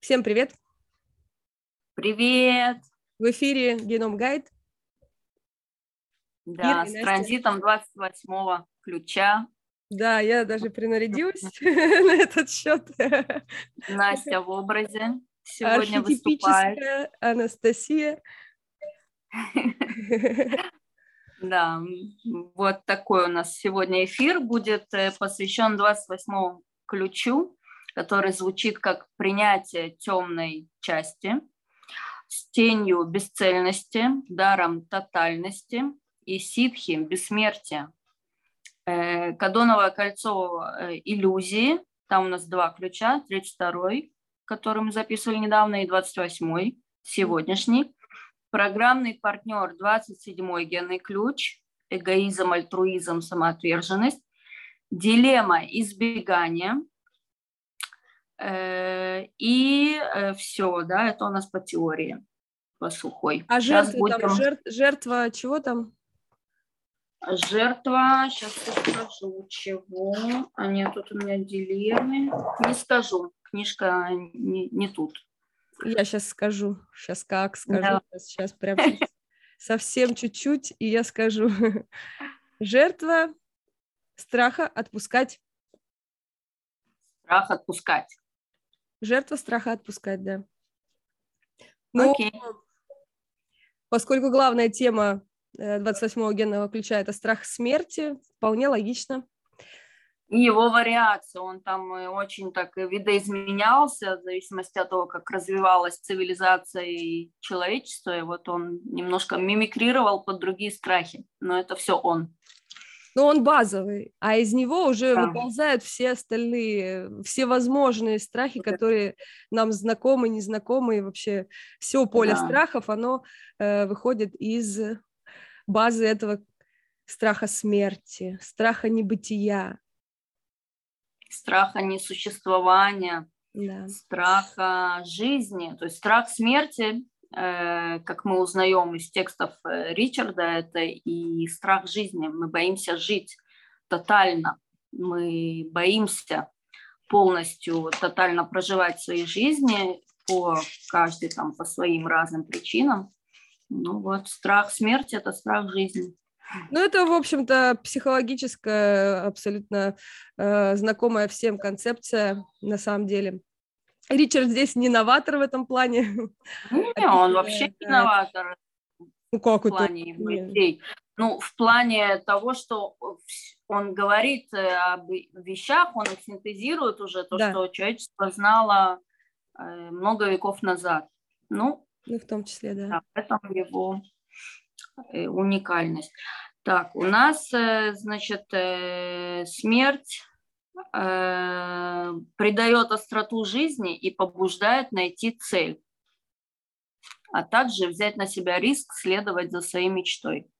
Всем привет! Привет! В эфире Геном Гайд. Да, с транзитом 28 ключа. Да, я даже принарядилась на этот счет. Настя в образе сегодня выступает. Анастасия. Да, вот такой у нас сегодня эфир будет э, посвящен 28 ключу, который звучит как принятие темной части с тенью бесцельности, даром тотальности и ситхи бессмертия. Э, Кадоновое кольцо э, иллюзии, там у нас два ключа, 32-й, который мы записывали недавно, и 28-й, сегодняшний. Программный партнер 27-й генный ключ, эгоизм, альтруизм, самоотверженность. Дилемма избегания, и э, все, да, это у нас по теории, по сухой. А жертва, будем... там, жертв, жертва чего там? Жертва, сейчас я скажу, чего. А нет, тут у меня дилеммы. Не скажу, книжка не, не тут. Я сейчас скажу, сейчас как скажу, да. сейчас прям совсем чуть-чуть, и я скажу. Жертва страха отпускать. Страх отпускать. Жертва страха отпускать, да. Ну, okay. поскольку главная тема 28-го э, генного ключа – это страх смерти, вполне логично. И его вариация, он там очень так видоизменялся в зависимости от того, как развивалась цивилизация и человечество, и вот он немножко мимикрировал под другие страхи, но это все он но он базовый, а из него уже да. выползают все остальные, все возможные страхи, которые нам знакомы, незнакомы, и вообще все поле да. страхов, оно э, выходит из базы этого страха смерти, страха небытия. Страха несуществования, да. страха жизни. То есть страх смерти как мы узнаем из текстов э, Ричарда, это и страх жизни. Мы боимся жить тотально, мы боимся полностью тотально проживать свои жизни по каждый там по своим разным причинам. Ну вот страх смерти – это страх жизни. Ну, это, в общем-то, психологическая, абсолютно э, знакомая всем концепция на самом деле. Ричард здесь не новатор в этом плане. Не, он вообще не новатор. Ну как в это? плане идей. Ну, в плане того, что он говорит э, об вещах, он их синтезирует уже, то, да. что человечество знало э, много веков назад. Ну, ну в том числе, да. да в этом его э, уникальность. Так, у нас, значит, смерть э, придает остроту жизни и побуждает найти цель, а также взять на себя риск следовать за своей мечтой.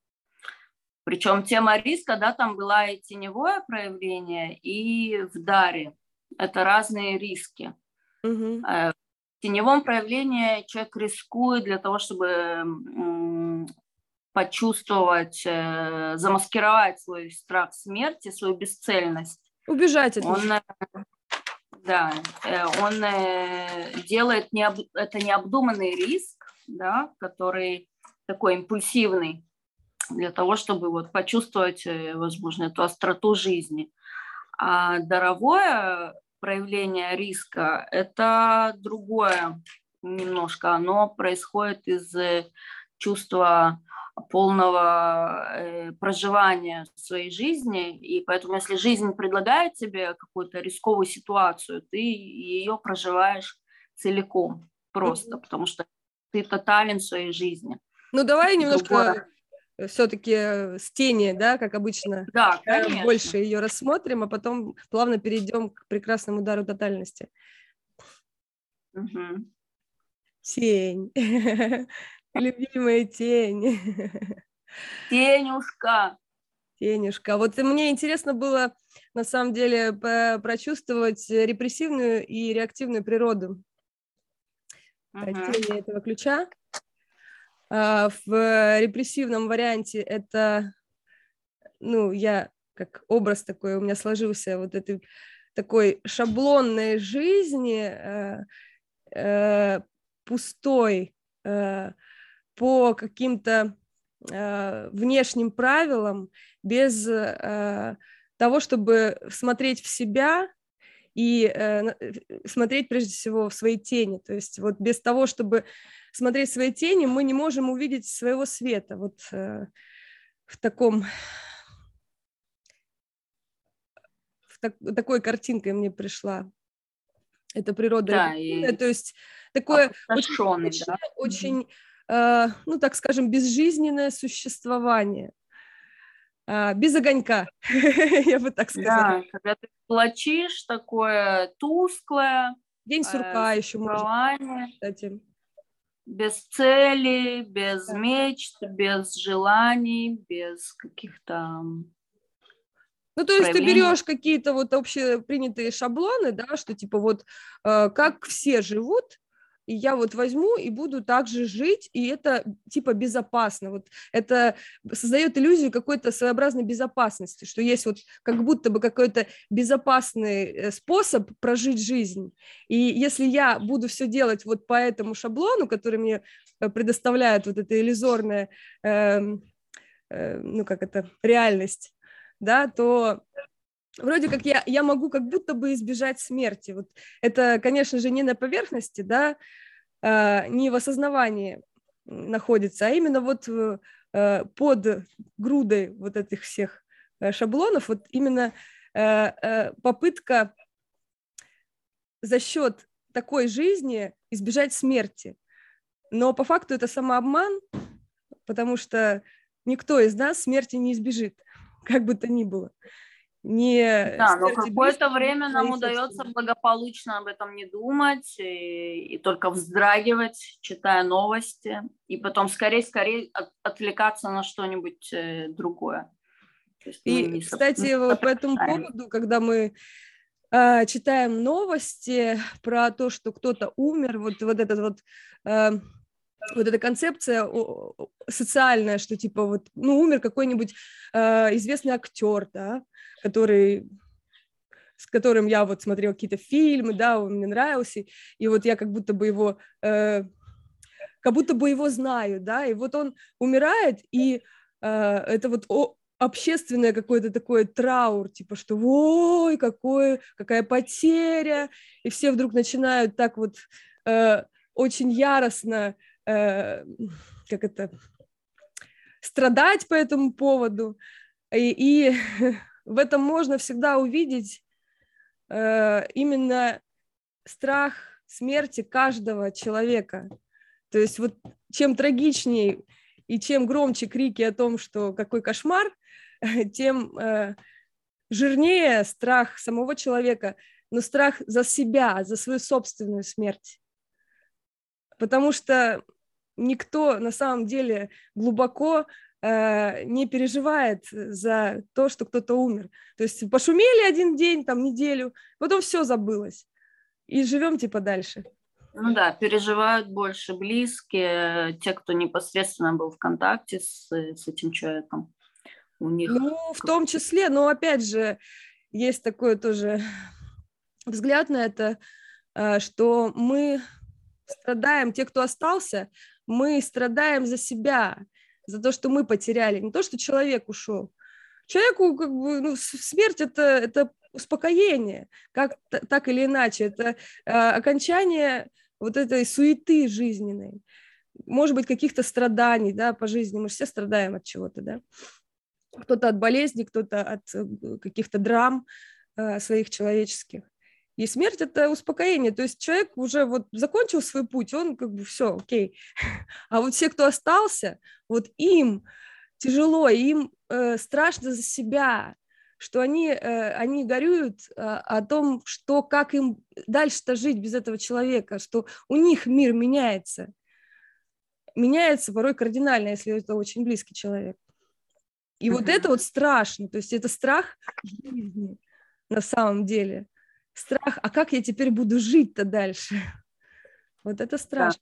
Причем тема риска, да, там была и теневое проявление, и в даре. Это разные риски. Угу. В теневом проявлении человек рискует для того, чтобы почувствовать, э, замаскировать свой страх смерти, свою бесцельность Убежать от он, э, Да, э, он э, делает необ... это необдуманный риск, да, который такой импульсивный для того, чтобы вот почувствовать, возможно, эту остроту жизни. А даровое проявление риска – это другое немножко. Оно происходит из чувства полного э, проживания своей жизни, и поэтому если жизнь предлагает тебе какую-то рисковую ситуацию, ты ее проживаешь целиком просто, mm-hmm. потому что ты тотален в своей жизни. Ну давай немножко все-таки с тени, да, как обычно, да, конечно. больше ее рассмотрим, а потом плавно перейдем к прекрасному удару тотальности. Угу. Тень. Любимая тень. Тенюшка. Тенюшка. Вот мне интересно было, на самом деле, прочувствовать репрессивную и реактивную природу тени этого ключа. А, в репрессивном варианте это, ну, я как образ такой у меня сложился вот этой такой шаблонной жизни, а, э, пустой э, по каким-то э, внешним правилам, без э, того, чтобы смотреть в себя и э, смотреть прежде всего в свои тени. То есть вот без того, чтобы смотреть в свои тени, мы не можем увидеть своего света. Вот в таком в так, такой картинкой мне пришла. Это природа. Да, и... То есть такое очень, да? очень ну так скажем, безжизненное существование. А, без огонька, я бы так сказала. Да, когда ты плачишь, такое тусклое. День сурка э, еще можно, кстати. Без цели, без да. мечт, без желаний, без каких-то ну, то есть ты берешь какие-то вот общепринятые шаблоны, да, что типа вот э, как все живут, и я вот возьму и буду также жить, и это типа безопасно. Вот это создает иллюзию какой-то своеобразной безопасности, что есть вот как будто бы какой-то безопасный э, способ прожить жизнь. И если я буду все делать вот по этому шаблону, который мне э, предоставляет вот эта иллюзорная, э, э, ну как это, реальность, да, то вроде как я, я могу как будто бы избежать смерти. Вот это, конечно же, не на поверхности, да, э, не в осознавании находится, а именно вот э, под грудой вот этих всех э, шаблонов, вот именно э, э, попытка за счет такой жизни избежать смерти. Но по факту это самообман, потому что никто из нас смерти не избежит, как бы то ни было не... Да, но какое-то время нам удается благополучно об этом не думать и, и только вздрагивать, читая новости, и потом скорее-скорее от, отвлекаться на что-нибудь э, другое. И, кстати, вот по этому поводу, когда мы э, читаем новости про то, что кто-то умер, вот, вот этот вот... Э, вот эта концепция социальная, что типа вот, ну, умер какой-нибудь э, известный актер, да, который с которым я вот смотрела какие-то фильмы, да, он мне нравился, и вот я как будто бы его, э, как будто бы его знаю, да, и вот он умирает, и э, это вот о, общественное какое-то такое траур, типа, что ой, какое, какая потеря, и все вдруг начинают так вот э, очень яростно, э, как это, страдать по этому поводу, и, и в этом можно всегда увидеть э, именно страх смерти каждого человека. То есть вот чем трагичнее и чем громче крики о том, что какой кошмар, тем э, жирнее страх самого человека, но страх за себя, за свою собственную смерть. Потому что никто на самом деле глубоко Э, не переживает за то, что кто-то умер. То есть пошумели один день, там неделю, потом все забылось. И живем типа дальше. Ну да, переживают больше близкие, те, кто непосредственно был в контакте с, с этим человеком. У них... Ну, в том числе, но опять же, есть такой тоже взгляд на это, э, что мы страдаем, те, кто остался, мы страдаем за себя, за то, что мы потеряли, не то, что человек ушел. Человеку как бы, ну, смерть это, это успокоение, как так или иначе, это э, окончание вот этой суеты жизненной, может быть, каких-то страданий, да, по жизни, мы же все страдаем от чего-то, да, кто-то от болезни, кто-то от э, каких-то драм э, своих человеческих. И смерть – это успокоение. То есть человек уже вот закончил свой путь, он как бы все, окей. А вот все, кто остался, вот им тяжело, им э, страшно за себя, что они, э, они горюют э, о том, что как им дальше-то жить без этого человека, что у них мир меняется. Меняется порой кардинально, если это очень близкий человек. И mm-hmm. вот это вот страшно, то есть это страх жизни на самом деле – страх, а как я теперь буду жить-то дальше? Вот это страшно.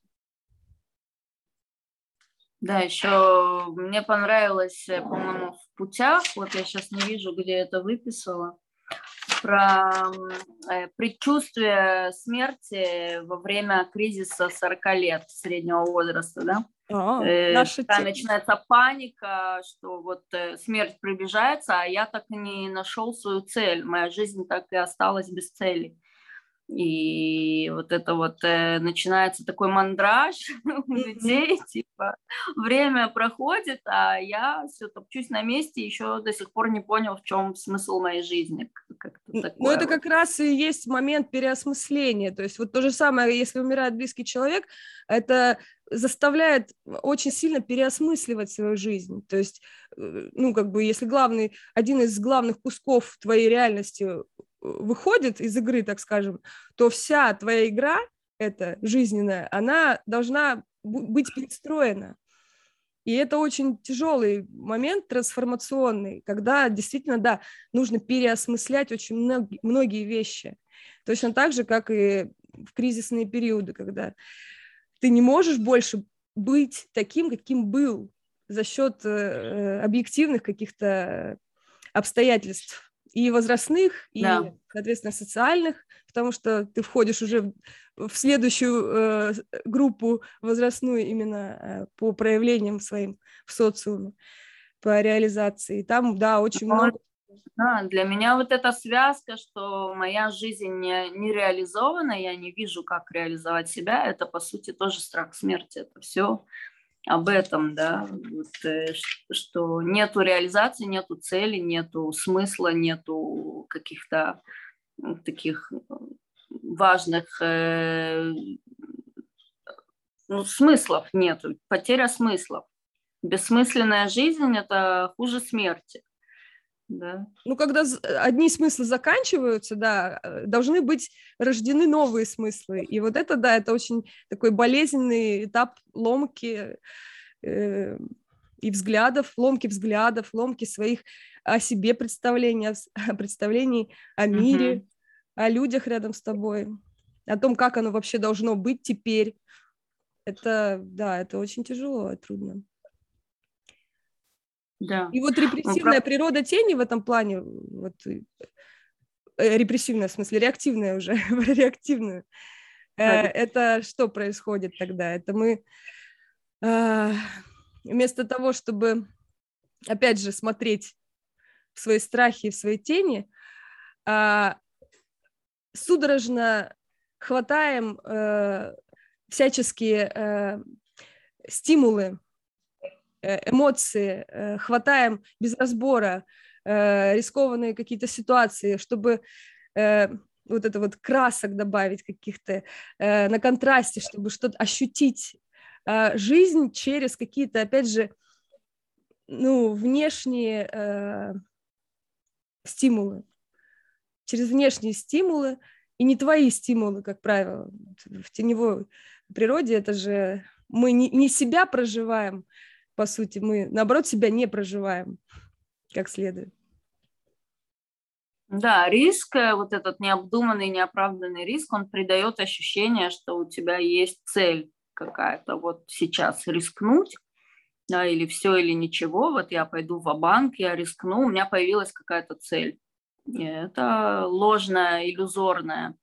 Да. еще мне понравилось, по-моему, в путях, вот я сейчас не вижу, где это выписала, про э, предчувствие смерти во время кризиса 40 лет среднего возраста, да? А, э, наша начинается паника, что вот э, смерть приближается, а я так и не нашел свою цель, моя жизнь так и осталась без цели. И вот это вот э, начинается такой мандраж у людей, типа время проходит, а я все топчусь на месте, еще до сих пор не понял, в чем смысл моей жизни. Ну это как раз и есть момент переосмысления, то есть вот то же самое, если умирает близкий человек, это заставляет очень сильно переосмысливать свою жизнь. То есть, э, ну, как бы, если главный, один из главных кусков твоей реальности выходит из игры, так скажем, то вся твоя игра, эта жизненная, она должна быть перестроена. И это очень тяжелый момент трансформационный, когда действительно, да, нужно переосмыслять очень многие, многие вещи. Точно так же, как и в кризисные периоды, когда ты не можешь больше быть таким, каким был за счет э, объективных каких-то обстоятельств и возрастных, и, да. соответственно, социальных, потому что ты входишь уже в следующую э, группу возрастную именно э, по проявлениям своим в социуме, по реализации. Там, да, очень много. Да, для меня вот эта связка, что моя жизнь не, не реализована, я не вижу, как реализовать себя, это, по сути, тоже страх смерти. Это все об этом, да, вот, э, что нету реализации, нету цели, нету смысла, нету каких-то таких важных э, ну, смыслов нету, потеря смыслов. Бессмысленная жизнь – это хуже смерти. Да. Ну, когда одни смыслы заканчиваются, да, э, должны быть рождены новые смыслы. И вот это, да, это очень такой болезненный этап ломки э, и взглядов, ломки взглядов, ломки своих о себе представлений, представлений о мире, uh-huh. о людях рядом с тобой, о том, как оно вообще должно быть теперь. Это, да, это очень тяжело трудно. Да. И вот ну, репрессивная ну, природа тени в этом плане, вот, э, репрессивная, в смысле, реактивная уже, реактивная, э, это что происходит тогда? Это мы э, вместо того, чтобы, опять же, смотреть в свои страхи, в свои тени, э, судорожно хватаем э, всяческие э, стимулы Э, эмоции, э, хватаем без разбора э, рискованные какие-то ситуации, чтобы вот это вот красок добавить каких-то на контрасте, чтобы что-то ощутить жизнь через какие-то, опять же, ну, внешние стимулы, через внешние стимулы, и не твои стимулы, как правило. В теневой природе это же мы не, не себя проживаем, по сути, мы, наоборот, себя не проживаем как следует. Да, риск, э, вот этот необдуманный, неоправданный риск, он придает ощущение, что у тебя есть цель какая-то вот сейчас рискнуть, да, или все, или ничего, вот я пойду в банк я рискну, у меня появилась какая-то цель. И это ложное, иллюзорное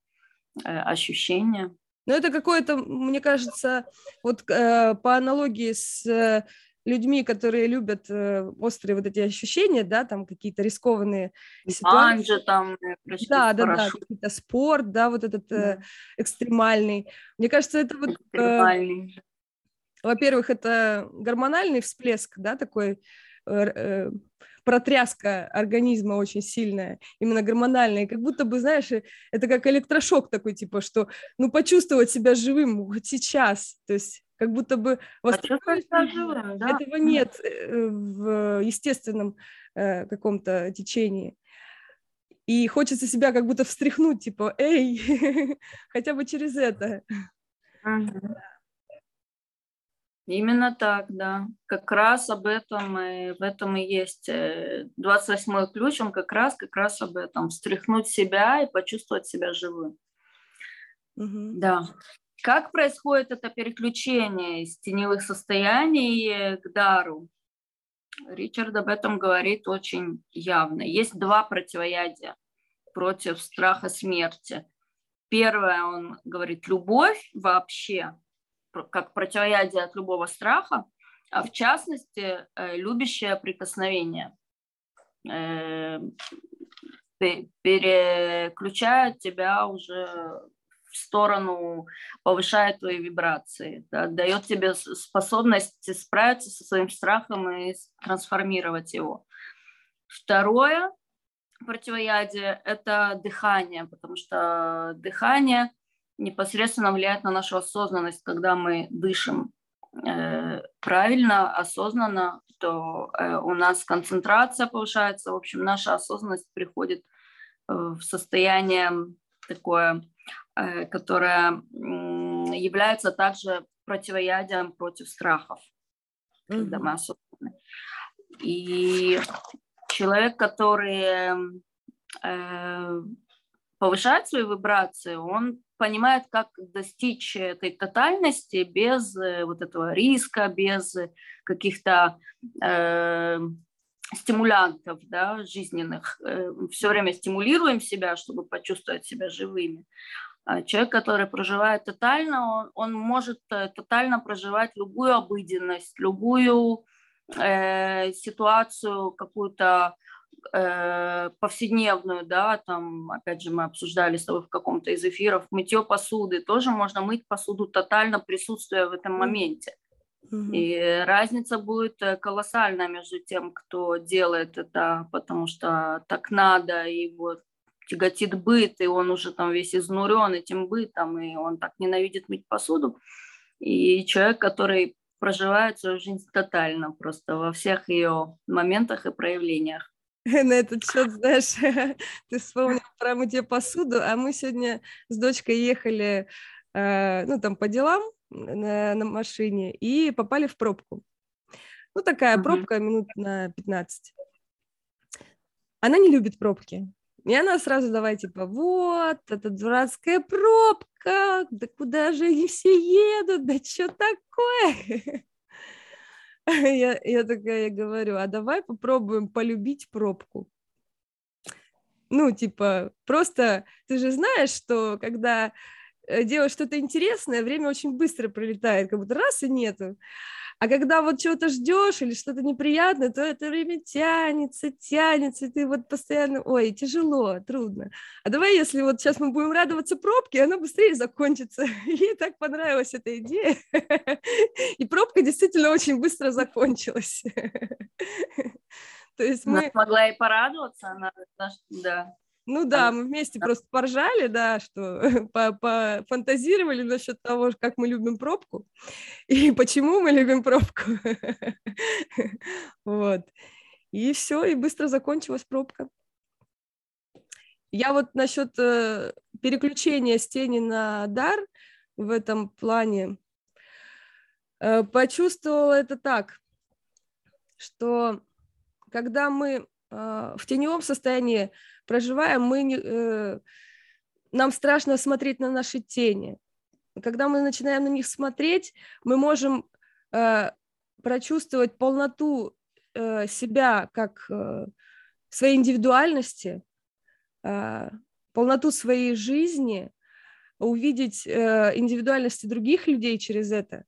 э, ощущение. Но это какое-то, мне кажется, вот э, по аналогии с э, людьми, которые любят э, острые вот эти ощущения, да, там какие-то рискованные ситуации. Анжи, там, э, да, да, да, какие-то спорт, да, вот этот э, экстремальный. Мне кажется, это вот... Э, во-первых, это гормональный всплеск, да, такой э, протряска организма очень сильная, именно гормональная, как будто бы, знаешь, э, это как электрошок такой, типа, что, ну, почувствовать себя живым вот сейчас, то есть как будто бы а да? этого нет э, в естественном э, каком-то течении. И хочется себя как будто встряхнуть, типа, эй, хотя бы через это. Именно так, да. Как раз об этом и в этом и есть 28-й э, ключ, он как раз, как раз об этом. Встряхнуть себя и почувствовать себя живым. Угу. Да. Как происходит это переключение из теневых состояний к дару? Ричард об этом говорит очень явно. Есть два противоядия. против страха смерти. Первое, он говорит, любовь вообще, как противоядие от любого страха, а в частности, э, любящее прикосновение э, переключает тебя уже сторону, повышает твои вибрации, да, дает тебе способность справиться со своим страхом и трансформировать его. Второе противоядие – это дыхание, потому что дыхание непосредственно влияет на нашу осознанность, когда мы дышим э, правильно, осознанно, то э, у нас концентрация повышается, в общем, наша осознанность приходит э, в состояние такое, э, которое является также противоядием против страхов, mm-hmm. когда мы осознаны. И человек, который повышает свои вибрации, он понимает, как достичь этой тотальности без э, вот этого риска, без каких-то э, стимулянтов да, жизненных. Э, Все время стимулируем себя, чтобы почувствовать себя живыми. А человек, который проживает тотально, он, он может э, тотально проживать любую обыденность, любую э, ситуацию какую-то э, повседневную, да, там, опять же, мы обсуждали с тобой в каком-то из эфиров, мытье посуды, тоже можно мыть посуду тотально присутствуя в этом моменте. И разница будет э, колоссальная между тем, кто делает это, потому что так надо, и вот тяготит быт, и он уже там весь изнурен этим бытом, и он так ненавидит мыть посуду. И человек, который проживает свою жизнь тотально, просто во всех ее моментах и проявлениях. на этот счет, знаешь, ты вспомнил про мытье посуду, а мы сегодня с дочкой ехали, э, ну, там, по делам на, на машине и попали в пробку. Ну, такая пробка минут на 15. Она не любит пробки. И она сразу давай, типа, вот, это дурацкая пробка, да куда же они все едут, да что такое? я, я такая говорю, а давай попробуем полюбить пробку. Ну, типа, просто ты же знаешь, что когда делаешь что-то интересное, время очень быстро пролетает, как будто раз и нету. А когда вот чего-то ждешь или что-то неприятное, то это время тянется, тянется, и ты вот постоянно, ой, тяжело, трудно. А давай, если вот сейчас мы будем радоваться пробке, она быстрее закончится. Ей так понравилась эта идея. И пробка действительно очень быстро закончилась. То есть мы... Она могла и порадоваться, она, да. Ну да, мы вместе просто поржали, да, что пофантазировали насчет того, как мы любим пробку и почему мы любим пробку. Вот. И все, и быстро закончилась пробка. Я вот насчет э, переключения с тени на дар в этом плане э, почувствовала это так, что когда мы э, в теневом состоянии проживаем, мы не, э, нам страшно смотреть на наши тени. Когда мы начинаем на них смотреть, мы можем э, прочувствовать полноту э, себя как э, своей индивидуальности, э, полноту своей жизни, увидеть э, индивидуальности других людей через это,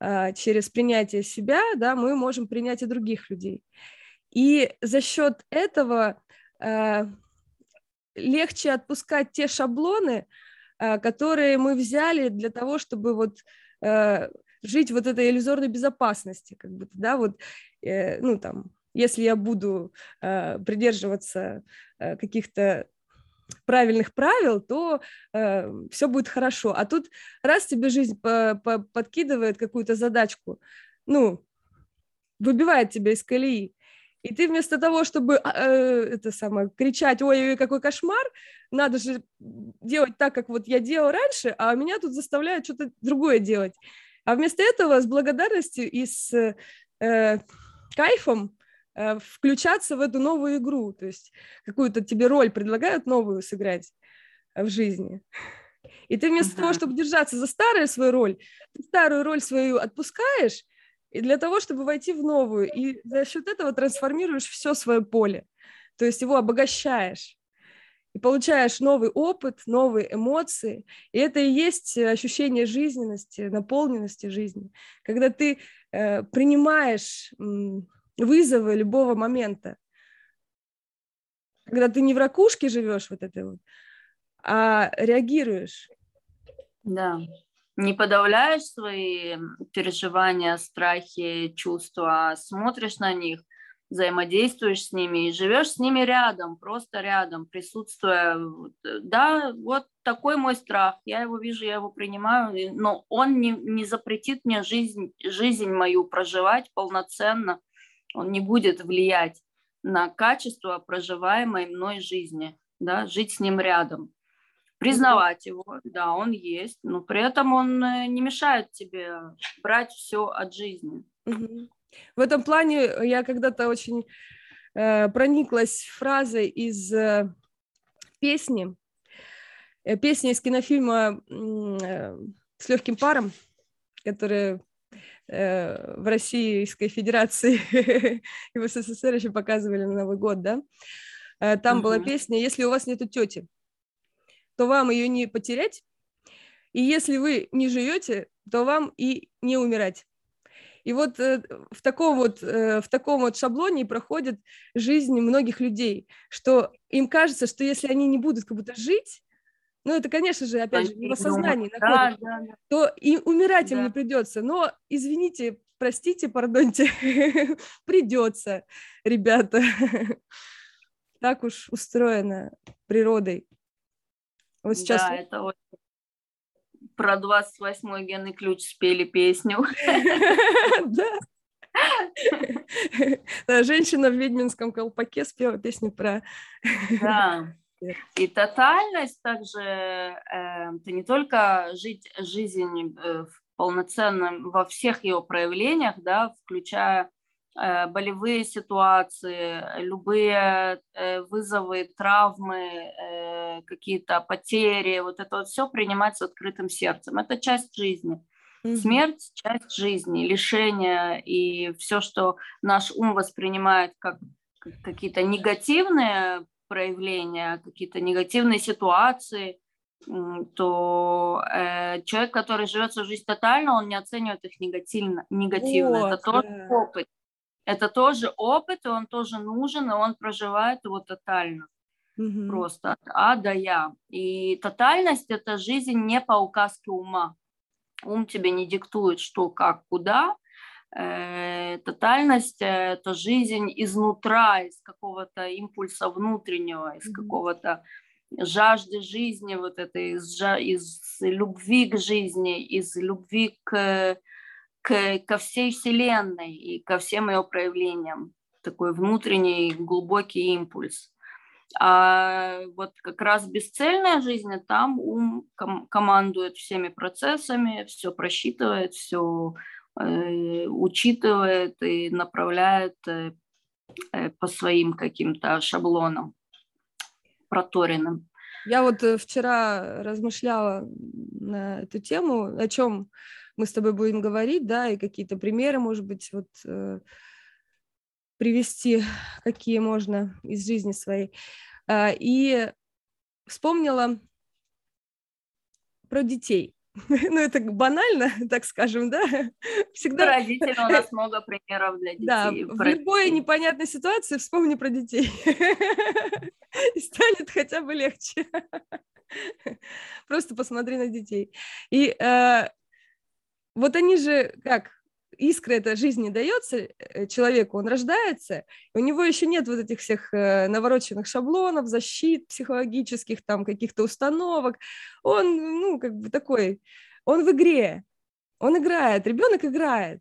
э, через принятие себя, да, мы можем принять и других людей. И за счет этого легче отпускать те шаблоны, э, которые мы взяли для того, чтобы вот э, жить вот этой иллюзорной безопасности, как бы, да, вот, ну, там, если я буду придерживаться каких-то правильных правил, то э, все будет хорошо. А тут раз тебе жизнь по -по подкидывает какую-то задачку, ну, выбивает тебя из колеи, и ты вместо того, чтобы а, э, это самое, кричать, ой, какой кошмар, надо же делать так, как вот я делал раньше, а меня тут заставляют что-то другое делать. А вместо этого с благодарностью и с э, кайфом э, включаться в эту новую игру, то есть какую-то тебе роль предлагают новую сыграть в жизни. И ты вместо uh-huh. того, чтобы держаться за старую свою роль, ты старую роль свою отпускаешь и для того, чтобы войти в новую, и за счет этого трансформируешь все свое поле, то есть его обогащаешь. и получаешь новый опыт, новые эмоции. И это и есть ощущение жизненности, наполненности жизни, когда ты э, принимаешь э, вызовы любого момента. Когда ты не в ракушке живешь вот этой вот, а реагируешь. Да. Не подавляешь свои переживания, страхи, чувства, а смотришь на них взаимодействуешь с ними и живешь с ними рядом, просто рядом, присутствуя. Да, вот такой мой страх, я его вижу, я его принимаю, но он не, не запретит мне жизнь, жизнь мою проживать полноценно, он не будет влиять на качество проживаемой мной жизни, да, жить с ним рядом. Признавать его, да, он есть, но при этом он э, не мешает тебе брать все от жизни. В этом плане я когда-то очень э, прониклась фразой из э, песни, э, песни из кинофильма э, с легким паром, который э, в Российской Федерации и в СССР еще показывали на Новый год, да? Э, там была песня «Если у вас нету тети, то вам ее не потерять, и если вы не живете, то вам и не умирать». И вот э, в таком вот, э, в таком вот шаблоне проходит жизнь многих людей, что им кажется, что если они не будут как будто жить, ну, это, конечно же, опять же, не в осознании находится, да, да, да. то и умирать да. им не придется. Но, извините, простите, пардоньте, придется, ребята. Так уж устроено природой. Вот сейчас... Да, это очень про 28-й генный ключ спели песню. Да. Женщина в ведьминском колпаке спела песню про... Да. И тотальность также, э, это не только жить жизнь э, в полноценном, во всех ее проявлениях, да, включая болевые ситуации, любые э, вызовы, травмы, э, какие-то потери, вот это вот все принимать с открытым сердцем. Это часть жизни. Mm-hmm. Смерть – часть жизни, лишение и все, что наш ум воспринимает как какие-то негативные проявления, какие-то негативные ситуации, то э, человек, который живет свою жизнь тотально, он не оценивает их негативно. негативно. Вот, Это тоже да. опыт это тоже опыт, и он тоже нужен, и он проживает его тотально. Mm-hmm. Просто от А до Я. И тотальность – это жизнь не по указке ума. Ум тебе не диктует, что, как, куда. Э, тотальность – это жизнь изнутра, из какого-то импульса внутреннего, из mm-hmm. какого-то жажды жизни, вот этой, из, из любви к жизни, из любви к к, ко всей Вселенной и ко всем ее проявлениям. Такой внутренний глубокий импульс. А вот как раз бесцельная жизнь, там ум ком- командует всеми процессами, все просчитывает, все э, учитывает и направляет э, э по своим каким-то шаблонам проторенным. Я вот вчера размышляла на эту тему, о чем мы с тобой будем говорить, да, и какие-то примеры, может быть, вот э, привести, какие можно из жизни своей. Э, и вспомнила про детей. ну, это банально, так скажем, да? Всегда... Родители у нас много примеров для детей. Да, в любой непонятной ситуации вспомни про детей. И станет хотя бы легче. Просто посмотри на детей. И э, вот они же как искра эта жизни дается э, человеку, он рождается, у него еще нет вот этих всех э, навороченных шаблонов, защит психологических, там каких-то установок. Он, ну, как бы такой, он в игре, он играет, ребенок играет,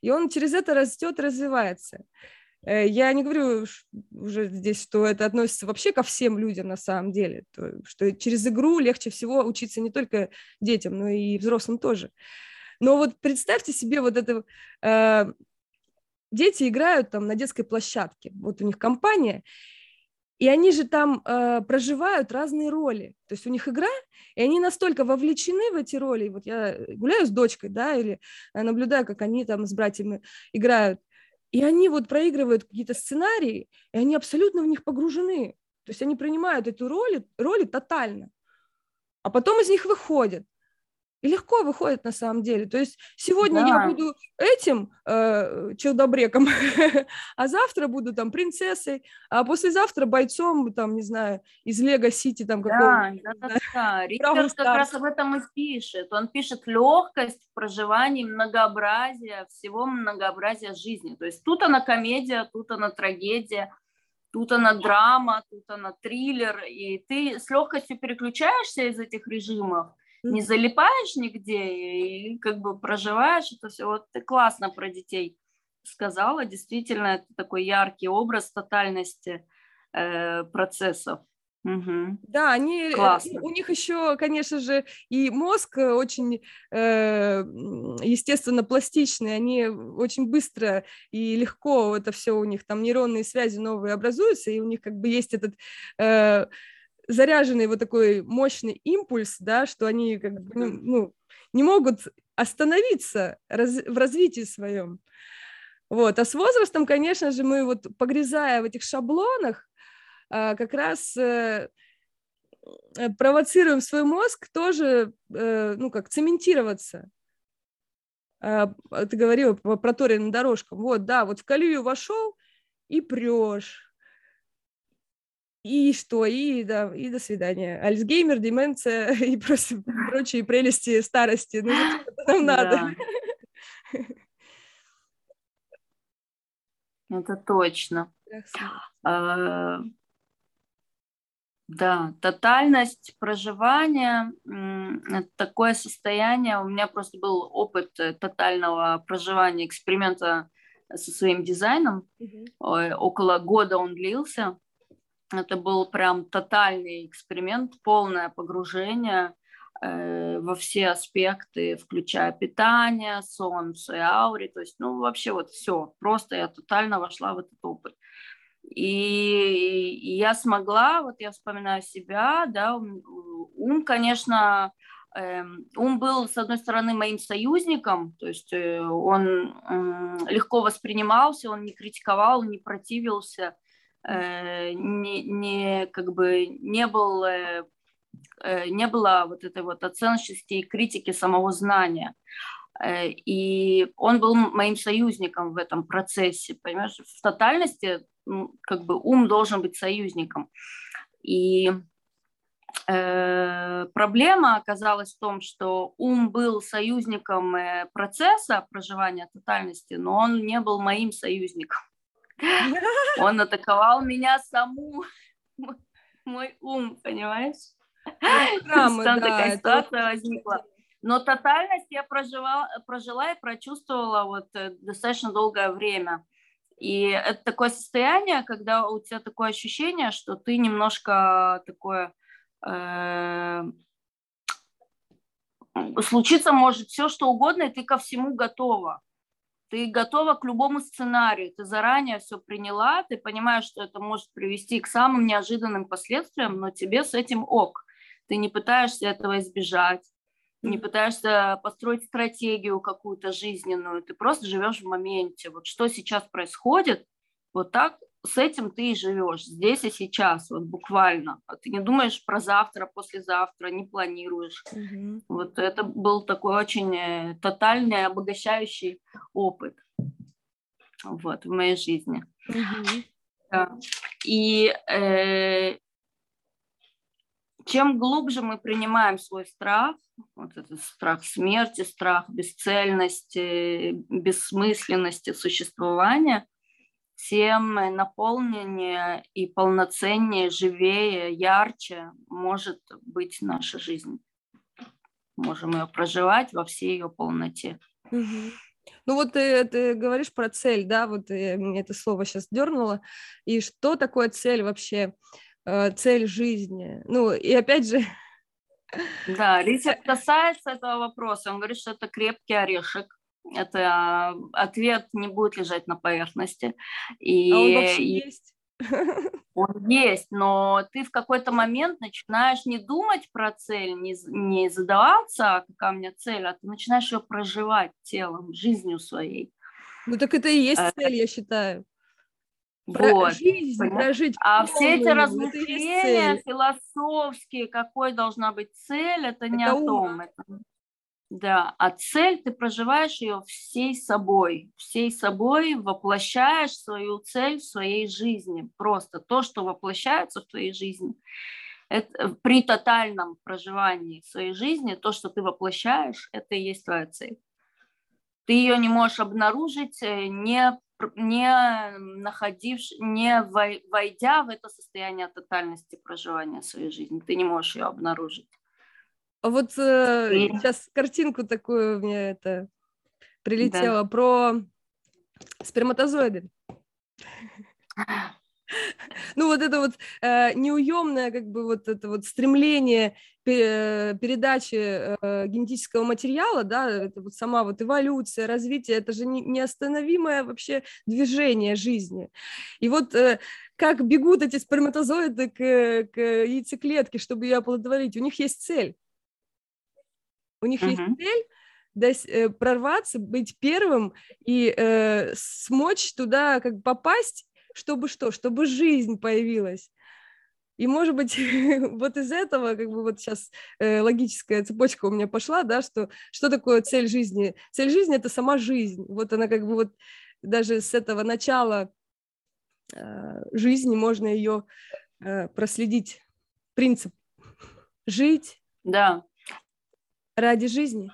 и он через это растет, развивается. Э, я не говорю уже здесь, что это относится вообще ко всем людям на самом деле, что через игру легче всего учиться не только детям, но и взрослым тоже. Но вот представьте себе вот это... Э, дети играют там на детской площадке, вот у них компания, и они же там э, проживают разные роли. То есть у них игра, и они настолько вовлечены в эти роли. Вот я гуляю с дочкой, да, или наблюдаю, как они там с братьями играют. И они вот проигрывают какие-то сценарии, и они абсолютно в них погружены. То есть они принимают эту роль, роли тотально, а потом из них выходят. И легко выходит на самом деле. То есть сегодня да. я буду этим э, челдобреком, а завтра буду там принцессой, а послезавтра бойцом, там, не знаю, из Лего Сити там какого-то. Да, да, да. да. Ричард как раз об этом и пишет. Он пишет легкость в проживании многообразия, всего многообразия жизни. То есть тут она комедия, тут она трагедия, тут она драма, тут она триллер, и ты с легкостью переключаешься из этих режимов, не залипаешь нигде и как бы проживаешь это все. Вот ты классно про детей сказала, действительно, это такой яркий образ тотальности э, процессов. Угу. Да, они, э, Классно. у них еще, конечно же, и мозг очень, э, естественно, пластичный, они очень быстро и легко это все у них там нейронные связи новые образуются, и у них как бы есть этот э, заряженный вот такой мощный импульс, да, что они как бы, ну, ну, не могут остановиться раз, в развитии своем. Вот. А с возрастом, конечно же, мы вот погрязая в этих шаблонах, а, как раз э, э, провоцируем свой мозг тоже, э, ну, как цементироваться. А, ты говорила про проторенным дорожкам. Вот, да, вот в колею вошел и прешь и что, и, да, и до свидания. Альцгеймер, деменция и просто прочие прелести старости. Ну, это нам надо. Это точно. А, да, тотальность проживания – это такое состояние. У меня просто был опыт э, тотального проживания эксперимента со своим дизайном. Угу. Около года он длился. Это был прям тотальный эксперимент, полное погружение э, во все аспекты, включая питание, солнце, аури, то есть, ну, вообще вот все, просто я тотально вошла в этот опыт. И, я смогла, вот я вспоминаю себя, да, ум, конечно, э, ум был, с одной стороны, моим союзником, то есть э, он легко воспринимался, он не критиковал, не противился, не, не, как бы не был э, э, не было вот этой вот оценочности и критики самого знания. И он был моим союзником в этом процессе, понимаешь? В тотальности как бы ум должен быть союзником. И э, проблема оказалась в том, что ум был союзником процесса проживания тотальности, но он не был моим союзником. Он атаковал меня саму, мой ум, понимаешь? Программы, Там да, такая ситуация это... возникла. Но тотальность я прожила, прожила и прочувствовала вот э, достаточно долгое время. И это такое состояние, когда у тебя такое ощущение, что ты немножко такое... Э, случиться может все, что угодно, и ты ко всему готова ты готова к любому сценарию, ты заранее все приняла, ты понимаешь, что это может привести к самым неожиданным последствиям, но тебе с этим ок. Ты не пытаешься этого избежать, не пытаешься построить стратегию какую-то жизненную, ты просто живешь в моменте. Вот что сейчас происходит, вот так с этим ты и живешь, здесь и сейчас, вот буквально. А ты не думаешь про завтра, послезавтра, не планируешь. Угу. Вот это был такой очень э, тотальный, обогащающий опыт вот, в моей жизни. Угу. Да. И э, чем глубже мы принимаем свой страх, вот этот страх смерти, страх бесцельности, бессмысленности существования, тем наполненнее и полноценнее, живее, ярче может быть наша жизнь. Можем ее проживать во всей ее полноте. Угу. Ну вот ты, ты говоришь про цель, да, вот я, мне это слово сейчас дернуло. И что такое цель вообще? Э, цель жизни? Ну и опять же... Да, Ричард касается этого вопроса. Он говорит, что это крепкий орешек, это ответ не будет лежать на поверхности. И, а он вообще и, есть? Он есть, но ты в какой-то момент начинаешь не думать про цель, не, не задаваться, какая у меня цель, а ты начинаешь ее проживать телом, жизнью своей. Ну так это и есть э, цель, я считаю. вот. жизнь прожить. А все эти размышления философские, какой должна быть цель, это, это не о том. Это, да, а цель ты проживаешь ее всей собой, всей собой воплощаешь свою цель в своей жизни. Просто то, что воплощается в твоей жизни, это, при тотальном проживании своей жизни, то, что ты воплощаешь, это и есть твоя цель. Ты ее не можешь обнаружить, э, не не находившись, не войдя в это состояние тотальности проживания своей жизни, ты не можешь ее обнаружить. А вот э, сейчас картинку такую мне это прилетела да. про сперматозоиды. Ну, вот это вот э, неуемное, как бы вот это вот стремление пер, передачи э, генетического материала, да, это вот сама вот эволюция, развитие, это же не, неостановимое вообще движение жизни. И вот э, как бегут эти сперматозоиды к, к яйцеклетке, чтобы ее оплодотворить, у них есть цель. У них uh-huh. есть цель дос- э, прорваться, быть первым и э, смочь туда как попасть чтобы что? Чтобы жизнь появилась. И, может быть, вот из этого, как бы вот сейчас э, логическая цепочка у меня пошла, да, что что такое цель жизни? Цель жизни – это сама жизнь. Вот она как бы вот даже с этого начала э, жизни можно ее э, проследить. Принцип – жить да. Ради жизни.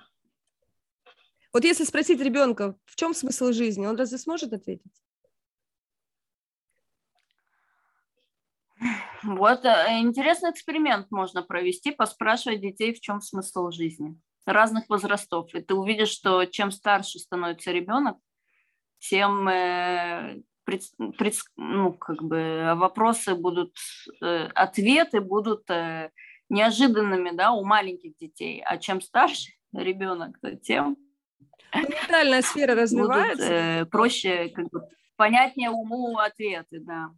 Вот если спросить ребенка, в чем смысл жизни, он разве сможет ответить? Вот э, интересный эксперимент можно провести, поспрашивать детей, в чем смысл жизни разных возрастов. И ты увидишь, что чем старше становится ребенок, тем э, пред, пред, ну, как бы вопросы будут, э, ответы будут э, неожиданными да, у маленьких детей. А чем старше ребенок, то тем ментальная сфера развивается. Будут, э, проще, как бы, понятнее уму ответы, да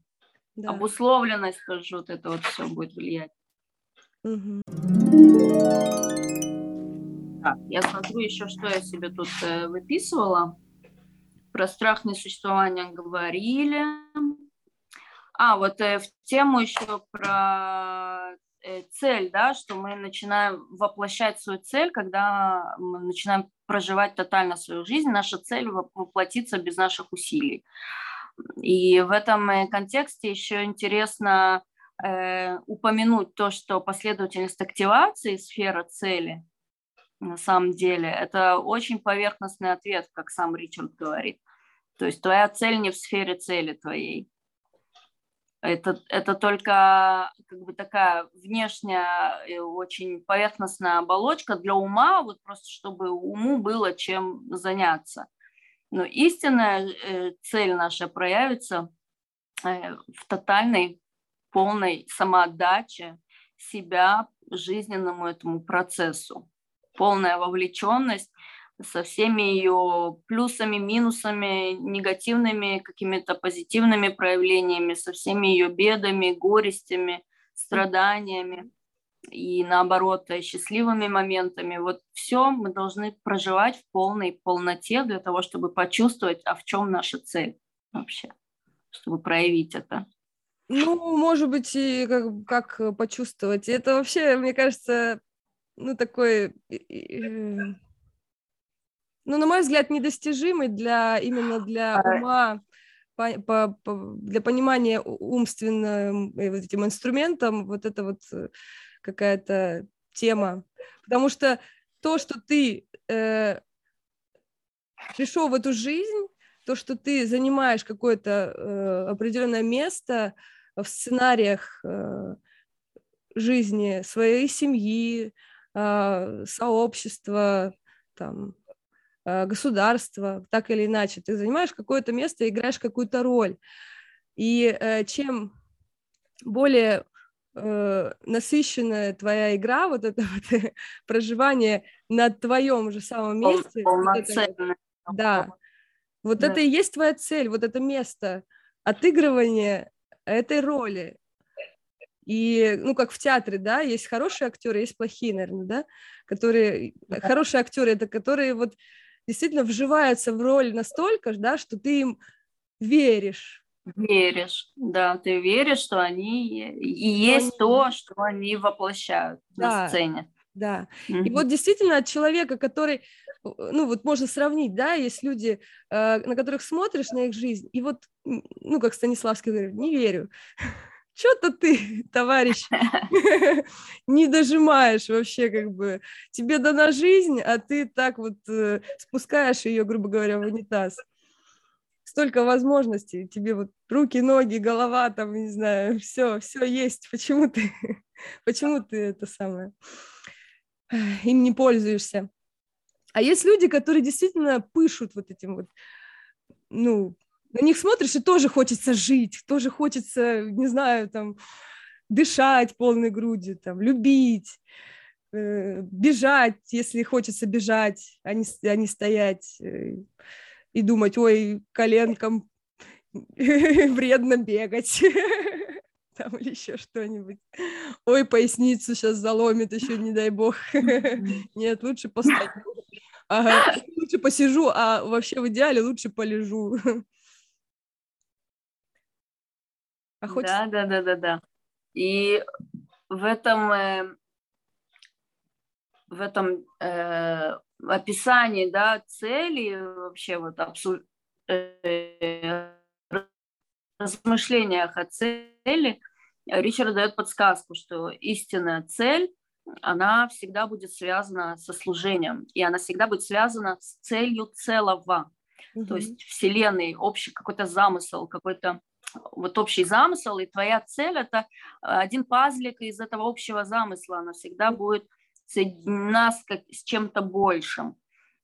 да. обусловленность тоже вот это вот все будет влиять. Угу. Так, я смотрю еще, что я себе тут э, выписывала. Про страх несуществования говорили. А, вот э, в тему еще про цель, да, что мы начинаем воплощать свою цель, когда мы начинаем проживать тотально свою жизнь. Наша цель воплотиться без наших усилий. И в этом э, контексте еще интересно э, упомянуть то, что последовательность активации сфера цели на самом деле это очень поверхностный ответ, как сам Ричард говорит. То есть твоя цель не в сфере цели твоей. Это, это только как бы такая внешняя, э, очень поверхностная оболочка для ума, вот просто чтобы уму было чем заняться. Но истинная э, цель наша проявится э, в тотальной, полной самоотдаче себя жизненному этому процессу. Полная вовлеченность со всеми ее плюсами, минусами, негативными, какими-то позитивными проявлениями, со всеми ее бедами, горестями, страданиями и наоборот э, счастливыми моментами. Вот все мы должны проживать в полной полноте для того, чтобы почувствовать, а в чем наша цель вообще, чтобы проявить это. Ну, может быть, и как, как почувствовать. Это вообще, мне кажется, ну, такой, ну, на мой взгляд, недостижимый для именно для а ума, по, по, по, для понимания умственным э, вот этим инструментом вот это вот э, какая-то тема. Потому что то, что ты э, пришел в эту жизнь, то, что ты занимаешь какое-то э, определенное место в сценариях э, жизни своей семьи, э, сообщества, там, государства, так или иначе. Ты занимаешь какое-то место, играешь какую-то роль. И э, чем более э, насыщенная твоя игра, вот это вот проживание на твоем же самом месте. Вот это, да. Вот да. это и есть твоя цель, вот это место отыгрывания этой роли. И, ну, как в театре, да, есть хорошие актеры, есть плохие, наверное, да, которые, да. хорошие актеры, это которые вот действительно вживаются в роль настолько, да, что ты им веришь, веришь, да, ты веришь, что они и есть то, что они воплощают да, на сцене. Да. Mm-hmm. И вот действительно от человека, который, ну вот можно сравнить, да, есть люди, э, на которых смотришь на их жизнь, и вот, ну как Станиславский говорит, не верю. Что-то ты, товарищ, не дожимаешь вообще, как бы. Тебе дана жизнь, а ты так вот э, спускаешь ее, грубо говоря, в унитаз столько возможностей, тебе вот руки, ноги, голова, там, не знаю, все, все есть, почему ты, почему ты это самое, им не пользуешься. А есть люди, которые действительно пышут вот этим вот, ну, на них смотришь, и тоже хочется жить, тоже хочется, не знаю, там, дышать полной грудью, там, любить, э, бежать, если хочется бежать, а не, а не стоять. Э, и думать, ой, коленкам вредно бегать. Там или еще что-нибудь. Ой, поясницу сейчас заломит еще, не дай бог. Нет, лучше постою. Ага, лучше посижу, а вообще в идеале лучше полежу. А хочется... Да, да, да, да, да. И в этом, э, в этом э, описании да, цели, вообще вот абсу... э, размышлениях о цели, Ричард дает подсказку, что истинная цель, она всегда будет связана со служением, и она всегда будет связана с целью целого. Угу. То есть Вселенной, общий какой-то замысел, какой-то вот общий замысел, и твоя цель – это один пазлик из этого общего замысла, она всегда будет соединена с, как, с чем-то большим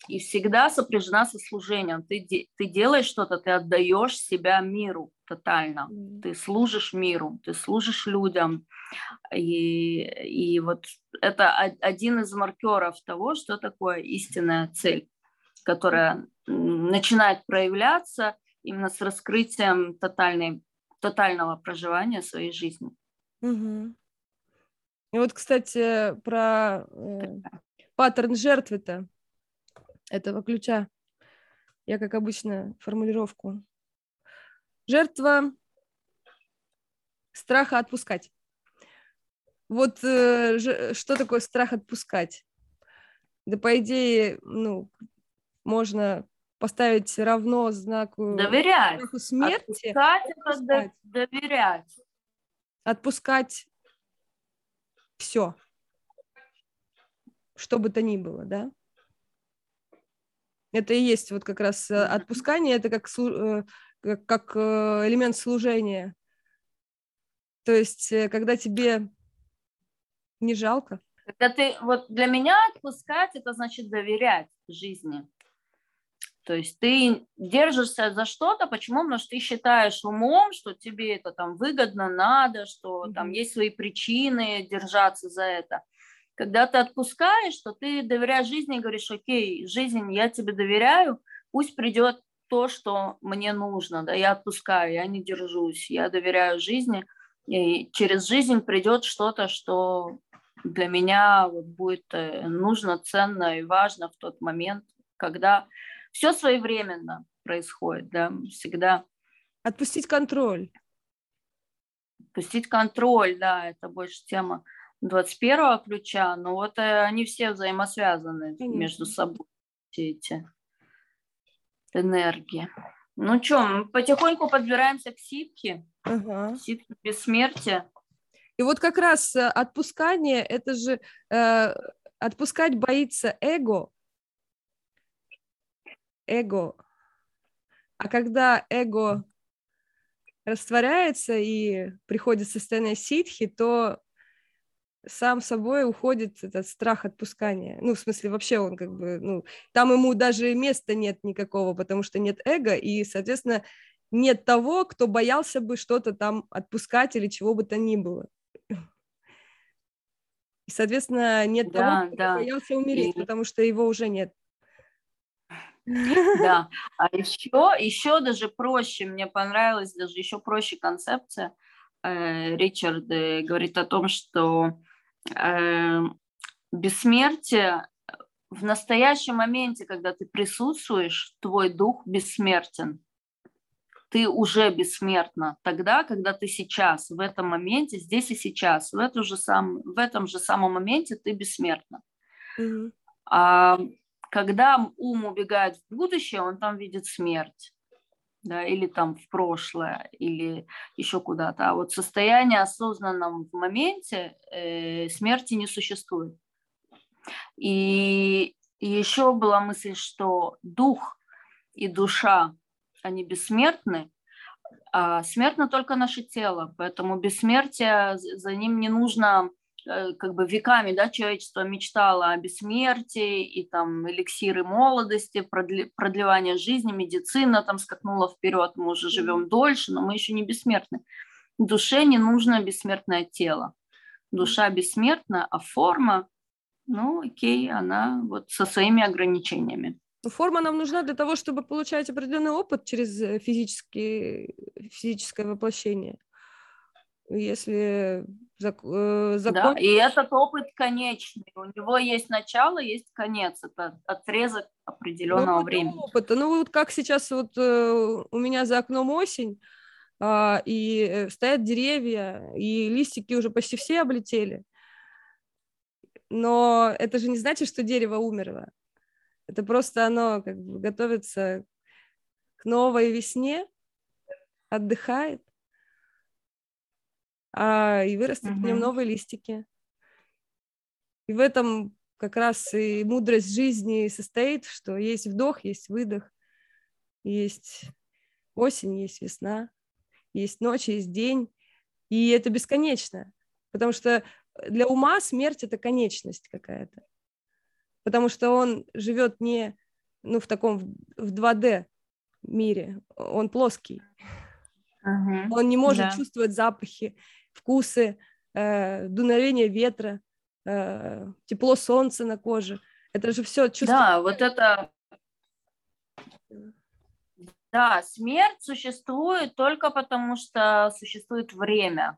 и всегда сопряжена со служением. Ты, ты делаешь что-то, ты отдаешь себя миру тотально. Mm. Ты служишь миру, ты служишь людям. И, и вот это один из маркеров того, что такое истинная цель, которая начинает проявляться именно с раскрытием тотальной, тотального проживания своей жизни. Угу. И вот, кстати, про э, паттерн жертвы-то этого ключа. Я, как обычно, формулировку. Жертва страха отпускать. Вот э, ж, что такое страх отпускать? Да, по идее, ну, можно поставить равно знаку доверять. смерти. Отпускать, отпускать. это доверять. Отпускать все, что бы то ни было, да? Это и есть вот как раз э, отпускание, это как, э, как, как э, элемент служения. То есть, когда тебе не жалко. Когда ты, вот для меня отпускать, это значит доверять жизни. То есть ты держишься за что-то, почему? Потому что ты считаешь умом, что тебе это там выгодно, надо, что mm-hmm. там есть свои причины держаться за это. Когда ты отпускаешь, то ты доверяешь жизни и говоришь, окей, жизнь, я тебе доверяю, пусть придет то, что мне нужно, да, я отпускаю, я не держусь, я доверяю жизни, и через жизнь придет что-то, что для меня вот будет э, нужно, ценно и важно в тот момент, когда все своевременно происходит, да, всегда. Отпустить контроль. Отпустить контроль, да, это больше тема 21 ключа, но вот э, они все взаимосвязаны Конечно. между собой, все эти энергии. Ну что, мы потихоньку подбираемся к ситке. Ага. Ситке бессмертия. И вот как раз э, отпускание, это же э, отпускать боится эго, эго. А когда эго растворяется и приходит состояние ситхи, то сам собой уходит этот страх отпускания. Ну, в смысле, вообще он как бы, ну, там ему даже места нет никакого, потому что нет эго, и, соответственно, нет того, кто боялся бы что-то там отпускать или чего бы то ни было. И, соответственно, нет да, того, кто да. боялся умереть, и... потому что его уже нет. Да, а еще, еще даже проще, мне понравилась даже еще проще концепция. Э, Ричард говорит о том, что э, бессмертие в настоящем моменте, когда ты присутствуешь, твой дух бессмертен. ты уже бессмертна тогда, когда ты сейчас, в этом моменте, здесь и сейчас, в, эту же сам, в этом же самом моменте ты бессмертна. Mm-hmm. А когда ум убегает в будущее, он там видит смерть. Да, или там в прошлое, или еще куда-то. А вот состояние осознанном в моменте э, смерти не существует. И, и еще была мысль, что дух и душа они бессмертны, а смертно только наше тело, поэтому бессмертие, за ним не нужно как бы веками, да, человечество мечтало о бессмертии, и там эликсиры молодости, продлевание жизни, медицина там скакнула вперед, мы уже живем дольше, но мы еще не бессмертны. Душе не нужно бессмертное тело. Душа бессмертна, а форма, ну окей, она вот со своими ограничениями. Форма нам нужна для того, чтобы получать определенный опыт через э, физические, физическое воплощение. Если зак, э, закон... Да, и этот опыт конечный. У него есть начало, есть конец. Это отрезок определенного ну, времени. Опыта. Ну вот как сейчас вот э, у меня за окном осень, э, и стоят деревья, и листики уже почти все облетели. Но это же не значит, что дерево умерло. Это просто оно как бы готовится к новой весне, отдыхает, а и вырастут uh-huh. в нем новые листики. И в этом как раз и мудрость жизни состоит, что есть вдох, есть выдох, есть осень, есть весна, есть ночь, есть день, и это бесконечно, потому что для ума смерть это конечность какая-то потому что он живет не ну, в таком в 2D мире, он плоский. Uh-huh. Он не может да. чувствовать запахи, вкусы, э, дуновение ветра, э, тепло солнца на коже. Это же все чувство. Да, вот это. Да, смерть существует только потому, что существует время.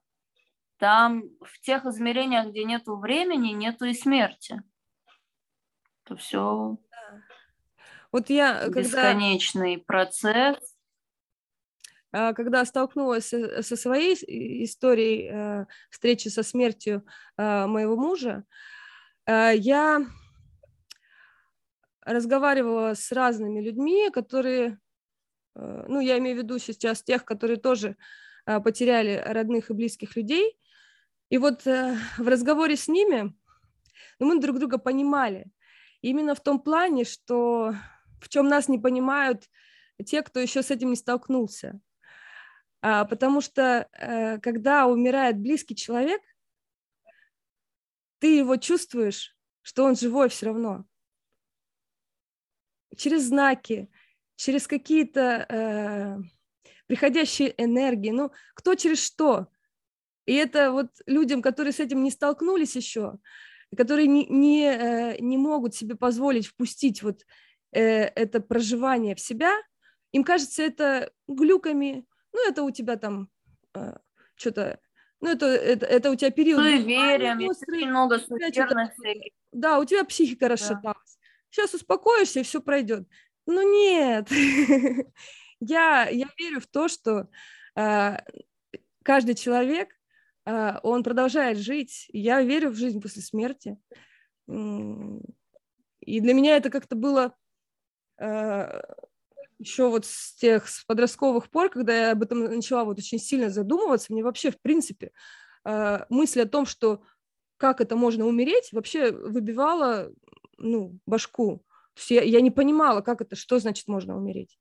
Там в тех измерениях, где нету времени, нету и смерти то все вот я, бесконечный когда... процесс. А, когда столкнулась со своей историей э, встречи со смертью э, моего мужа, э, я разговаривала с разными людьми, которые, ну, я имею в виду сейчас тех, которые тоже потеряли родных и близких людей. И вот в разговоре с ними ну, мы друг друга понимали. Именно в том плане, что в чем нас не понимают те, кто еще с этим не столкнулся. А, потому что а, когда умирает близкий человек, ты его чувствуешь, что он живой все равно. Через знаки, через какие-то э, приходящие энергии, ну, кто через что. И это вот людям, которые с этим не столкнулись еще, которые не, не, э, не могут себе позволить впустить вот э, это проживание в себя, им кажется это глюками, ну, это у тебя там э, что-то, ну, это, это, это у тебя период... Мы верим, острый, много Да, у тебя психика расшаталась. Сейчас успокоишься, и все пройдет. Ну, нет. я, я верю в то, что каждый человек а, он продолжает жить. Я верю в жизнь после смерти. И для меня это как-то было а, еще вот с тех с подростковых пор, когда я об этом начала вот очень сильно задумываться, мне вообще, в принципе, а, мысль о том, что как это можно умереть, вообще выбивала ну, башку. То есть я, я не понимала, как это, что значит можно умереть.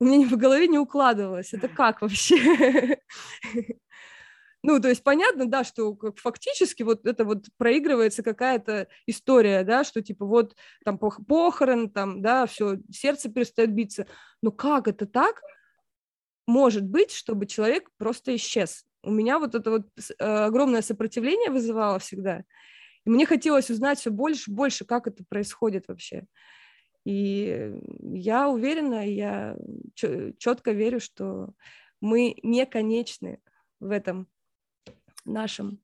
У меня в голове не укладывалось. Это как вообще? Ну, то есть понятно, да, что фактически вот это вот проигрывается какая-то история, да, что типа вот там похорон, там, да, все, сердце перестает биться. Но как это так может быть, чтобы человек просто исчез? У меня вот это вот э, огромное сопротивление вызывало всегда. И мне хотелось узнать все больше, больше, как это происходит вообще. И я уверена, я четко верю, что мы не конечны в этом нашем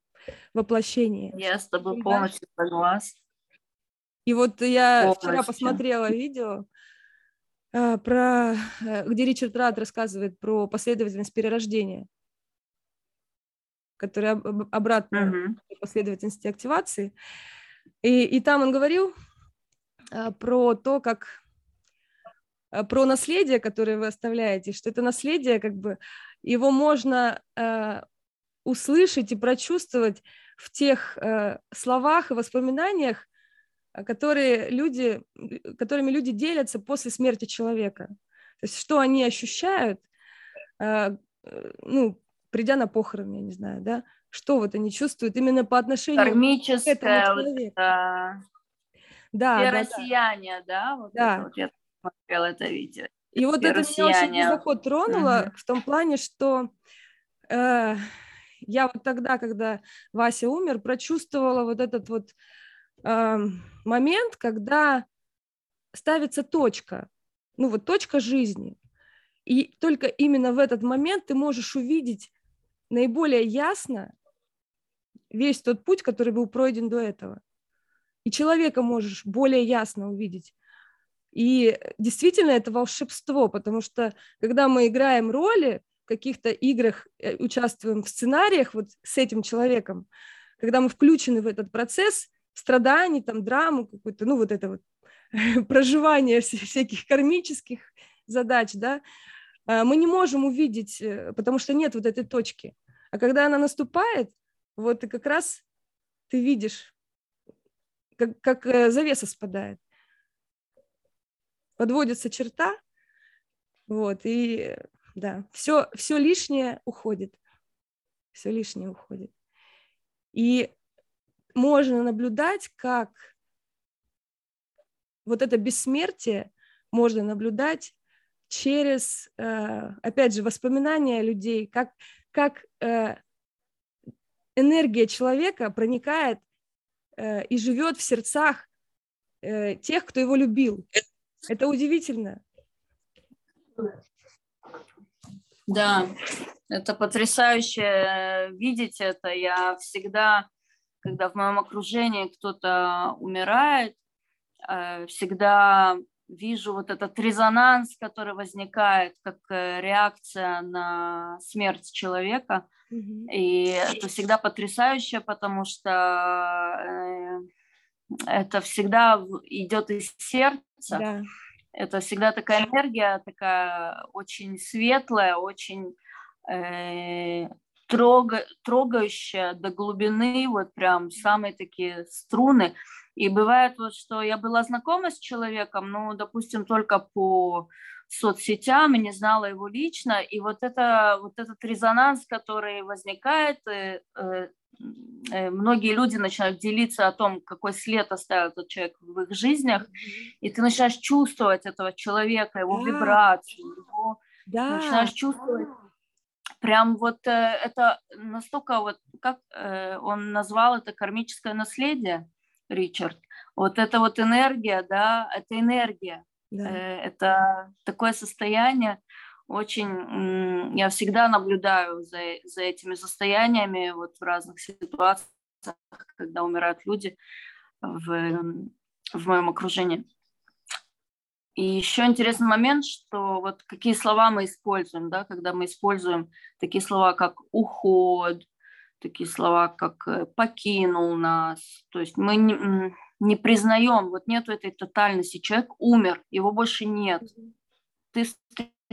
воплощении. Я с тобой полностью согласна. И вот я полностью. вчера посмотрела видео, э, про, э, где Ричард Рад рассказывает про последовательность перерождения, которая обратно mm-hmm. последовательности активации. И, и там он говорил про то, как про наследие, которое вы оставляете, что это наследие, как бы его можно э, услышать и прочувствовать в тех э, словах и воспоминаниях, э, которые люди, которыми люди делятся после смерти человека. То есть что они ощущают, э, э, ну, придя на похороны, я не знаю, да, что вот они чувствуют именно по отношению к этому человеку. Вот, а... Да, Все да, россияне, да, да? Вот да. Это вот я смотрела это видео. И вот это меня очень глубоко тронуло угу. в том плане, что э, я вот тогда, когда Вася умер, прочувствовала вот этот вот э, момент, когда ставится точка, ну вот точка жизни. И только именно в этот момент ты можешь увидеть наиболее ясно весь тот путь, который был пройден до этого. И человека можешь более ясно увидеть. И действительно это волшебство, потому что когда мы играем роли, каких-то играх э, участвуем в сценариях вот с этим человеком, когда мы включены в этот процесс страданий, там, драму какую-то, ну, вот это вот проживание всяких кармических задач, да, а, мы не можем увидеть, э, потому что нет вот этой точки. А когда она наступает, вот и как раз ты видишь, как, как э, завеса спадает. Подводится черта, вот, и да, все, все лишнее уходит, все лишнее уходит. И можно наблюдать, как вот это бессмертие можно наблюдать через, э, опять же, воспоминания людей, как, как э, энергия человека проникает э, и живет в сердцах тех, кто его любил. Это удивительно. Да, это потрясающе э, видеть это. Я всегда, когда в моем окружении кто-то умирает, э, всегда вижу вот этот резонанс, который возникает как э, реакция на смерть человека. Mm-hmm. И это всегда потрясающе, потому что это всегда идет из сердца. Да. Это всегда такая энергия, такая очень светлая, очень э, трога, трогающая до глубины, вот прям самые такие струны. И бывает вот, что я была знакома с человеком, ну, допустим, только по соцсетям и не знала его лично, и вот, это, вот этот резонанс, который возникает, э, э, многие люди начинают делиться о том, какой след оставил этот человек в их жизнях, и ты начинаешь чувствовать этого человека, его да. вибрацию, его да. начинаешь чувствовать. Прям вот э, это настолько вот, как э, он назвал это кармическое наследие, Ричард. Вот это вот энергия, да, это энергия. Да. Это такое состояние, очень, я всегда наблюдаю за, за этими состояниями вот в разных ситуациях, когда умирают люди в, в моем окружении. И еще интересный момент, что вот какие слова мы используем, да, когда мы используем такие слова, как уход, такие слова, как э, покинул нас, то есть мы не, не признаем, вот нету этой тотальности, человек умер, его больше нет. Ты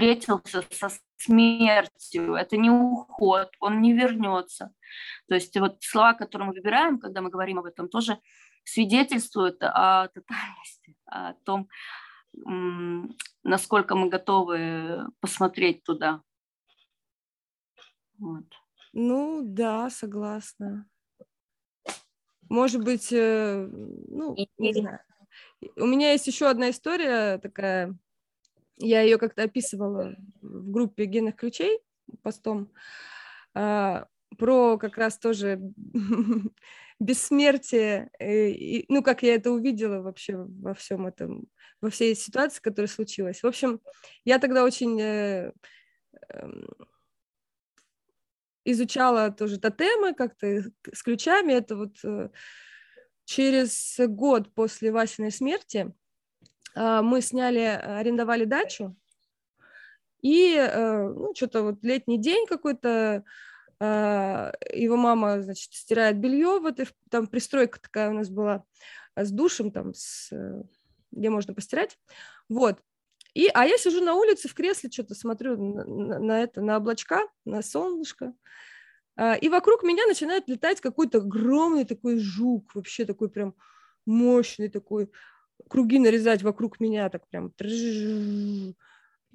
встретился со смертью. Это не уход, он не вернется. То есть вот слова, которые мы выбираем, когда мы говорим об этом, тоже свидетельствуют о тотальности, о том, насколько мы готовы посмотреть туда. Вот. Ну да, согласна. Может быть, э, ну, не знаю. У меня есть еще одна история такая я ее как-то описывала в группе генных ключей постом, а, про как раз тоже бессмертие, э, и, ну, как я это увидела вообще во всем этом, во всей ситуации, которая случилась. В общем, я тогда очень э, э, изучала тоже тотемы как-то с ключами. Это вот э, через год после Васиной смерти мы сняли, арендовали дачу, и, э, ну, что-то вот летний день какой-то, а, его мама, значит, стирает белье, вот и там пристройка такая у нас была с душем, там, с, э, где можно постирать, вот. И, а я сижу на улице в кресле, что-то смотрю на, на, на это, на облачка, на солнышко, а, и вокруг меня начинает летать какой-то огромный такой жук, вообще такой прям мощный такой, круги нарезать вокруг меня, так прям,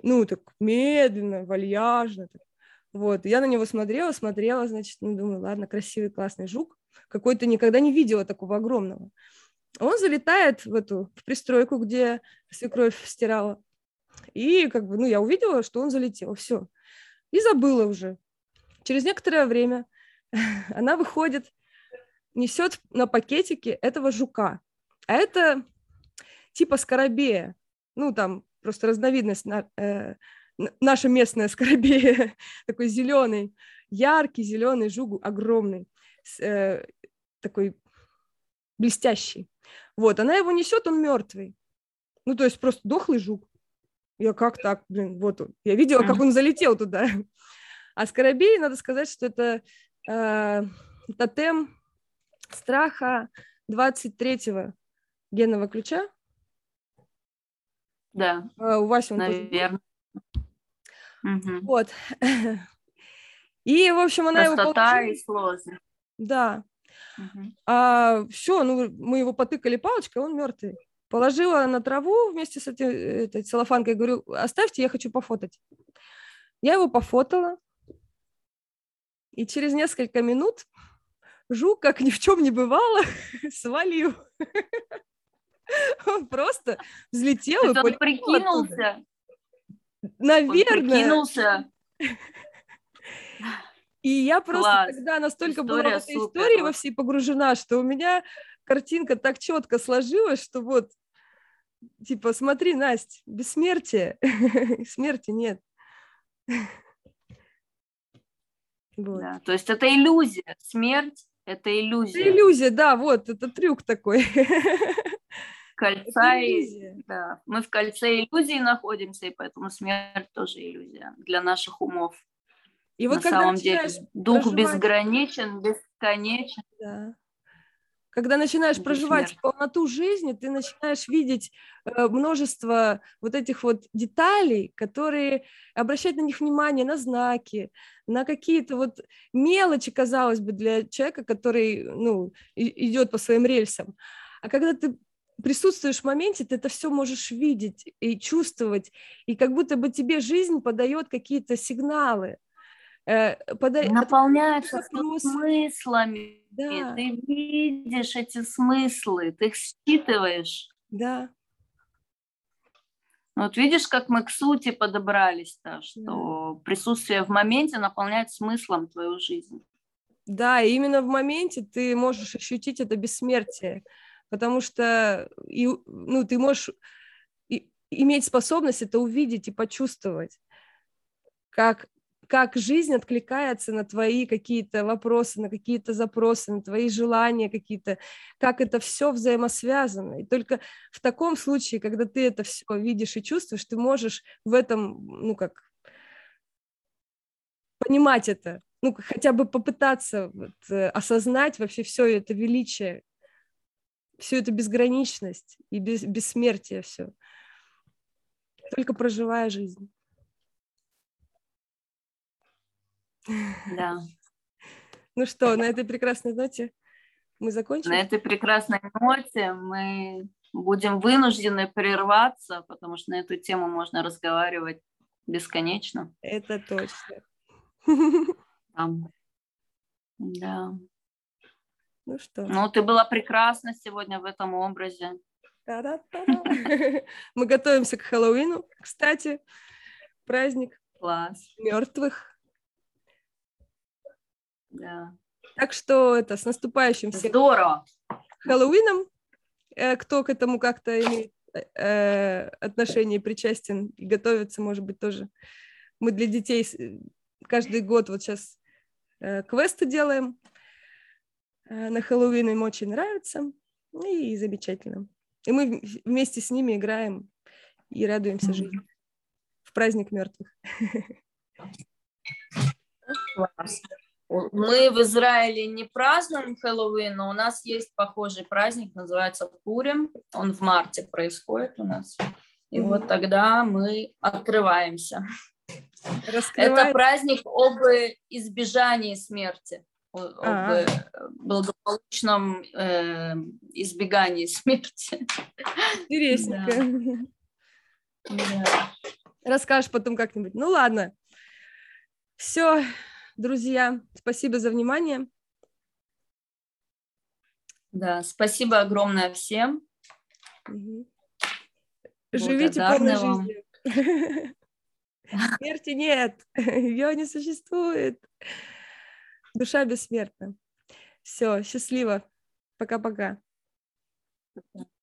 ну, так медленно, вальяжно. Так. Вот, я на него смотрела, смотрела, значит, ну, думаю, ладно, красивый, классный жук, какой-то никогда не видела такого огромного. Он залетает в эту, в пристройку, где свекровь стирала, и как бы, ну, я увидела, что он залетел, все, и забыла уже. Через некоторое время она выходит, несет на пакетике этого жука. А это типа скоробея. Ну, там просто разновидность на, э, наша местная скоробея, такой зеленый, яркий зеленый жук, огромный, с, э, такой блестящий. Вот, она его несет, он мертвый. Ну, то есть просто дохлый жук. Я как так, блин, вот он. Я видела, как он залетел туда. А скоробей, надо сказать, что это э, тотем страха 23-го генного ключа. Да. Э, у Васи он Наверное. Угу. Вот. И, в общем, она Простота его и сложность. Да. Угу. А, все, ну, мы его потыкали палочкой, он мертвый. Положила на траву вместе с этой, этой целлофанкой, говорю, оставьте, я хочу пофотать. Я его пофотала, и через несколько минут жук, как ни в чем не бывало, свалил. Он просто взлетел и он прикинулся. Наверное. Он прикинулся. И я просто Класс. тогда настолько История была в этой супер. истории во всей погружена, что у меня картинка так четко сложилась, что вот, типа, смотри, Настя, бессмертие, смерти нет. Вот. Да, то есть это иллюзия. Смерть – это иллюзия. Это иллюзия, да, вот, это трюк такой. Кольца и... Да, мы в кольце иллюзии находимся, и поэтому смерть тоже иллюзия для наших умов. И вот На самом деле дух проживать... безграничен, бесконечен. Да когда начинаешь проживать полноту жизни, ты начинаешь видеть э, множество вот этих вот деталей, которые обращать на них внимание, на знаки, на какие-то вот мелочи, казалось бы, для человека, который, ну, идет по своим рельсам. А когда ты присутствуешь в моменте, ты это все можешь видеть и чувствовать, и как будто бы тебе жизнь подает какие-то сигналы. Э, пода... Наполняется смыслами. Да. Ты видишь эти смыслы, ты их считываешь. Да. Вот видишь, как мы к сути подобрались-то, что да. присутствие в моменте наполняет смыслом твою жизнь. Да, и именно в моменте ты можешь ощутить это бессмертие, потому что и, ну, ты можешь и, иметь способность это увидеть и почувствовать, как как жизнь откликается на твои какие-то вопросы, на какие-то запросы, на твои желания какие-то, как это все взаимосвязано. И только в таком случае, когда ты это все видишь и чувствуешь, ты можешь в этом, ну как, понимать это, ну хотя бы попытаться вот, э, осознать вообще все это величие, всю эту безграничность и без, бессмертие все, только проживая жизнь. Да. Ну что, на этой прекрасной ноте мы закончим? На этой прекрасной ноте мы будем вынуждены прерваться, потому что на эту тему можно разговаривать бесконечно. Это точно. Там. Да. Ну что? Ну, ты была прекрасна сегодня в этом образе. Мы готовимся к Хэллоуину, кстати, праздник Класс. мертвых. Да. Так что это с наступающим всех Здорово. Хэллоуином. Э, кто к этому как-то имеет э, отношение, причастен и готовится, может быть, тоже. Мы для детей каждый год вот сейчас э, квесты делаем на Хэллоуин, им очень нравится. И замечательно. И мы вместе с ними играем и радуемся жизни в праздник мертвых. Класс. Мы в Израиле не празднуем Хэллоуин, но у нас есть похожий праздник, называется Пурим. Он в марте происходит у нас. И mm-hmm. вот тогда мы открываемся. Раскрывает... Это праздник об избежании смерти, об А-а-а. благополучном э, избегании смерти. Интересненько. Да. Расскажешь потом как-нибудь. Ну ладно. Все, друзья, спасибо за внимание. Да, спасибо огромное всем. Угу. Живите полной жизнью. Смерти нет, ее не существует. Душа бессмертна. Все, счастливо. Пока-пока.